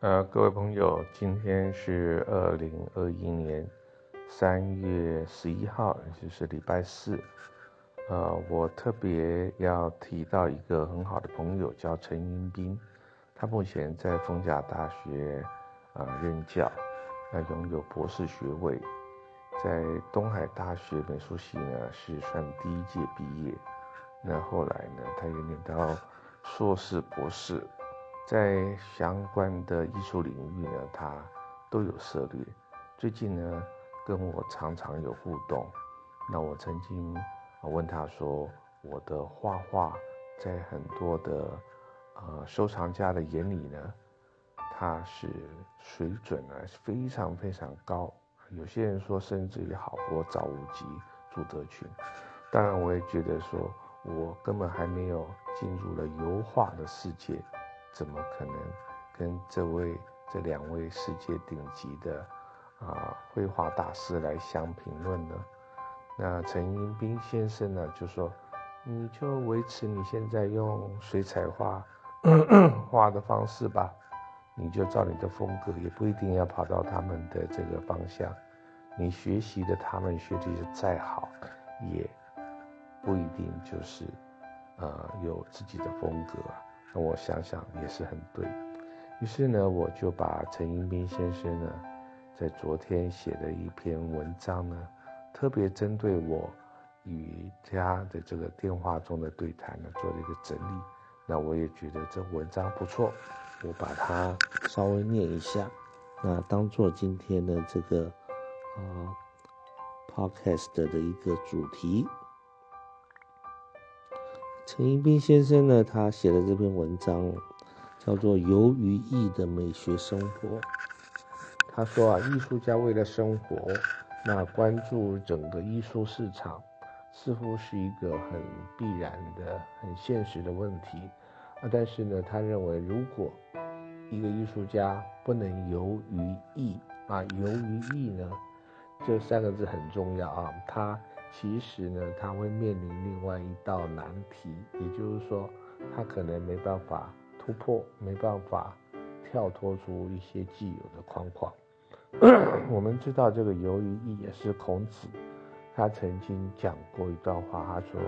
呃，各位朋友，今天是二零二一年三月十一号，就是礼拜四。呃，我特别要提到一个很好的朋友，叫陈云斌，他目前在逢甲大学啊任教，那拥有博士学位，在东海大学美术系呢是算第一届毕业，那后来呢，他也念到硕士、博士。在相关的艺术领域呢，他都有涉猎。最近呢，跟我常常有互动。那我曾经问他说：“我的画画在很多的呃收藏家的眼里呢，它是水准呢非常非常高。有些人说甚至于好过赵无极、朱德群。当然，我也觉得说我根本还没有进入了油画的世界。”怎么可能跟这位、这两位世界顶级的啊绘画大师来相评论呢？那陈英斌先生呢就说：“你就维持你现在用水彩画 画的方式吧，你就照你的风格，也不一定要跑到他们的这个方向。你学习的他们学习的再好，也不一定就是呃有自己的风格。”我想想也是很对，于是呢，我就把陈英斌先生呢，在昨天写的一篇文章呢，特别针对我与他的这个电话中的对谈呢，做了一个整理。那我也觉得这文章不错，我把它稍微念一下，那当做今天的这个啊 podcast 的一个主题。陈一斌先生呢，他写的这篇文章叫做《游于艺的美学生活》。他说啊，艺术家为了生活，那关注整个艺术市场，似乎是一个很必然的、很现实的问题啊。但是呢，他认为，如果一个艺术家不能游于艺啊，游于艺呢，这三个字很重要啊。他。其实呢，他会面临另外一道难题，也就是说，他可能没办法突破，没办法跳脱出一些既有的框框。我们知道，这个游于艺也是孔子，他曾经讲过一段话，他说：“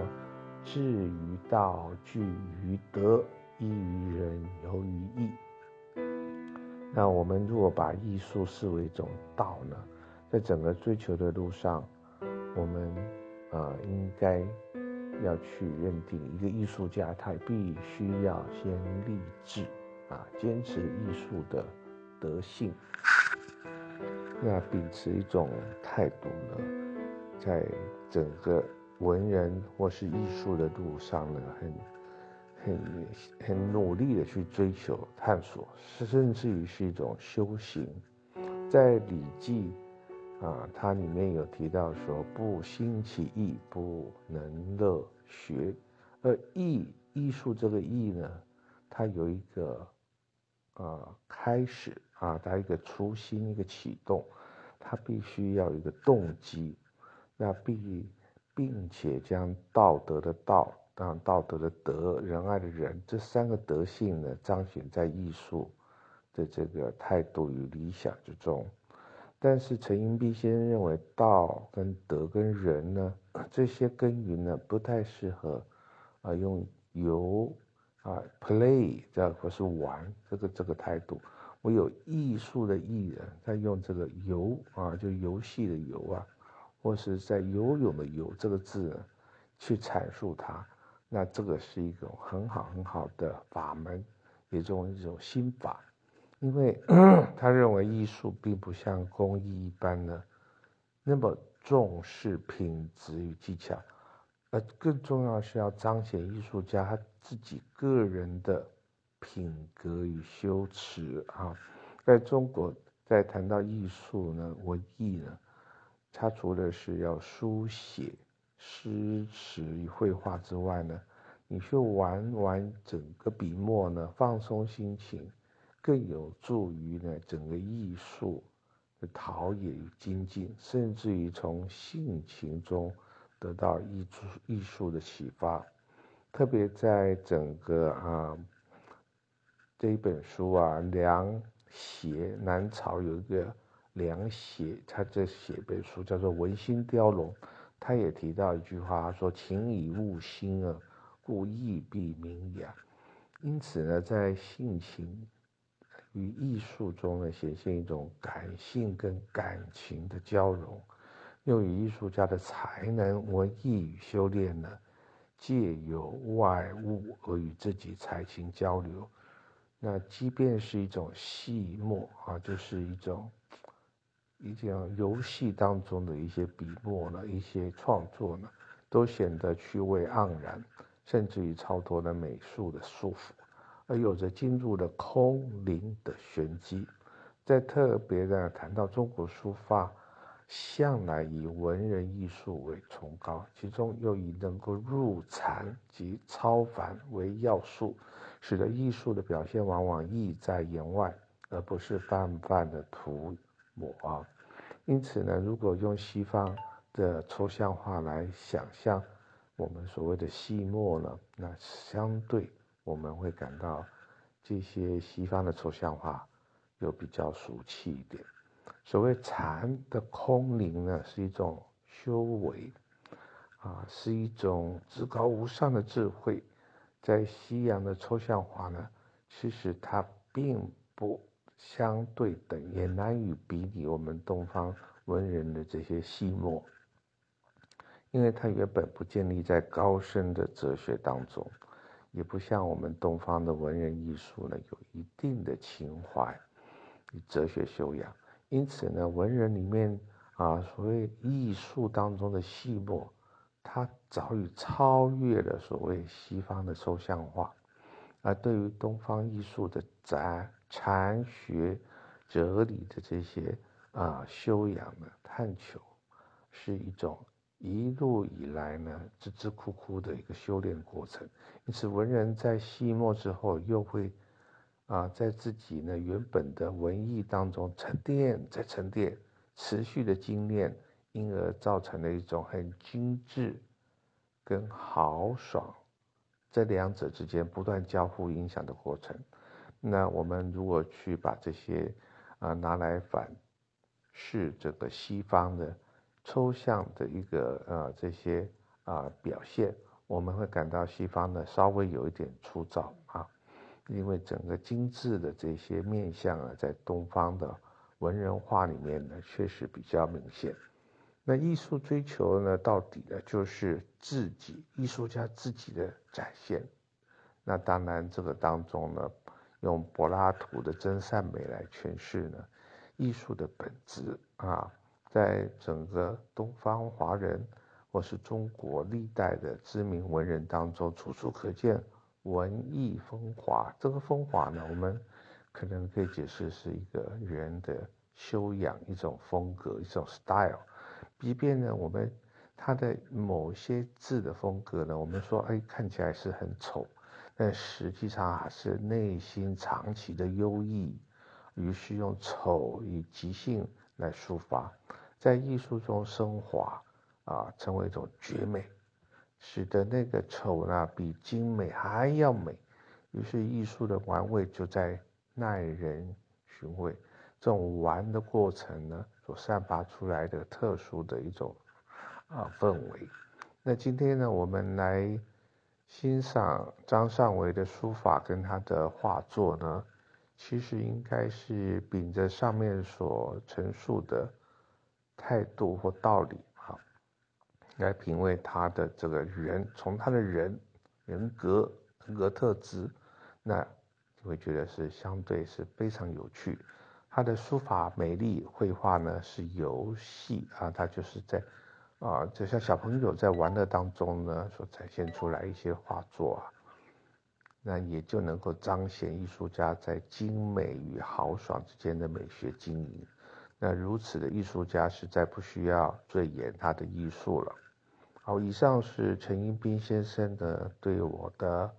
志于道，据于德，依于仁，由于义。”那我们如果把艺术视为一种道呢，在整个追求的路上，我们。啊，应该要去认定一个艺术家，他必须要先立志啊，坚持艺术的德性，那秉持一种态度呢，在整个文人或是艺术的路上呢，很很很努力的去追求探索，甚至于是一种修行，在《礼记》。啊，它里面有提到说，不兴其意，不能乐学。而艺艺术这个艺呢，它有一个呃开始啊，它一个初心，一个启动，它必须要有一个动机，那必并且将道德的道，当道德的德，仁爱的仁，这三个德性呢，彰显在艺术的这个态度与理想之中。但是陈寅恪先生认为，道跟德跟仁呢，这些根源呢，不太适合啊用游啊 play 这或是玩这个这个态度。我有艺术的艺人，在用这个游啊，就游戏的游啊，或是在游泳的游这个字，去阐述它。那这个是一种很好很好的法门，也种一种心法。因为 他认为艺术并不像工艺一般呢，那么重视品质与技巧，而更重要是要彰显艺术家他自己个人的品格与修持啊。在中国，在谈到艺术呢，文艺呢，它除了是要书写、诗词与绘画之外呢，你去玩玩整个笔墨呢，放松心情。更有助于呢整个艺术的陶冶与精进，甚至于从性情中得到艺术艺术的启发。特别在整个啊这一本书啊，梁写南朝有一个梁写，他在写一本书叫做《文心雕龙》，他也提到一句话，说：“情以物心啊，故意必明雅。”因此呢，在性情与艺术中呢，显现一种感性跟感情的交融，又与艺术家的才能、文艺与修炼呢，借由外物而与自己才情交流。那即便是一种戏墨啊，就是一种一种游戏当中的一些笔墨呢，一些创作呢，都显得趣味盎然。甚至于超脱了美术的束缚，而有着进入了空灵的玄机。在特别的谈到中国书法，向来以文人艺术为崇高，其中又以能够入禅及超凡为要素，使得艺术的表现往往意在言外，而不是泛泛的涂抹啊。因此呢，如果用西方的抽象化来想象。我们所谓的细墨呢，那相对我们会感到这些西方的抽象画又比较俗气一点。所谓禅的空灵呢，是一种修为啊，是一种至高无上的智慧。在西洋的抽象画呢，其实它并不相对等，也难以比拟我们东方文人的这些细墨。因为它原本不建立在高深的哲学当中，也不像我们东方的文人艺术呢，有一定的情怀与哲学修养。因此呢，文人里面啊，所谓艺术当中的细末，它早已超越了所谓西方的抽象化。而对于东方艺术的禅禅学、哲理的这些啊修养的探求，是一种。一路以来呢，孜孜苦苦的一个修炼过程。因此，文人在细末之后，又会啊，在自己呢原本的文艺当中沉淀，再沉淀，持续的精炼，因而造成了一种很精致跟豪爽这两者之间不断交互影响的过程。那我们如果去把这些啊拿来反视这个西方的。抽象的一个呃这些啊表现，我们会感到西方呢稍微有一点粗糙啊，因为整个精致的这些面相啊，在东方的文人画里面呢确实比较明显。那艺术追求呢，到底呢就是自己艺术家自己的展现。那当然这个当中呢，用柏拉图的真善美来诠释呢，艺术的本质啊。在整个东方华人或是中国历代的知名文人当中，处处可见文艺风华。这个风华呢，我们可能可以解释是一个人的修养，一种风格，一种 style。即便呢，我们他的某些字的风格呢，我们说哎看起来是很丑，但实际上还是内心长期的优异，于是用丑与即兴来抒发。在艺术中升华，啊，成为一种绝美，使得那个丑呢比精美还要美。于是艺术的玩味就在耐人寻味。这种玩的过程呢，所散发出来的特殊的一种啊氛围。那今天呢，我们来欣赏张尚维的书法跟他的画作呢，其实应该是秉着上面所陈述的。态度或道理，哈，来品味他的这个人，从他的人人格人格特质，那就会觉得是相对是非常有趣。他的书法美丽，绘画呢是游戏啊，他就是在啊，就像小朋友在玩乐当中呢，所展现出来一些画作啊，那也就能够彰显艺术家在精美与豪爽之间的美学经营。那如此的艺术家实在不需要赘言他的艺术了。好，以上是陈英斌先生的对我的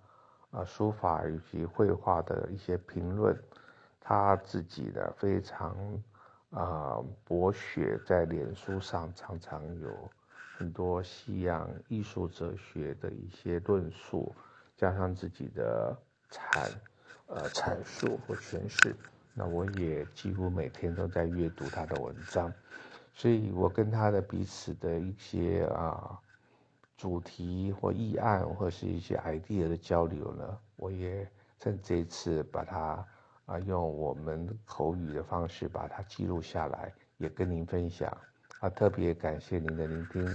啊书法以及绘画的一些评论。他自己的非常啊博学，在脸书上常常有很多西洋艺术哲学的一些论述，加上自己的阐呃阐述或诠释。那我也几乎每天都在阅读他的文章，所以我跟他的彼此的一些啊主题或议案或是一些 idea 的交流呢，我也趁这次把它啊用我们口语的方式把它记录下来，也跟您分享。啊，特别感谢您的聆听。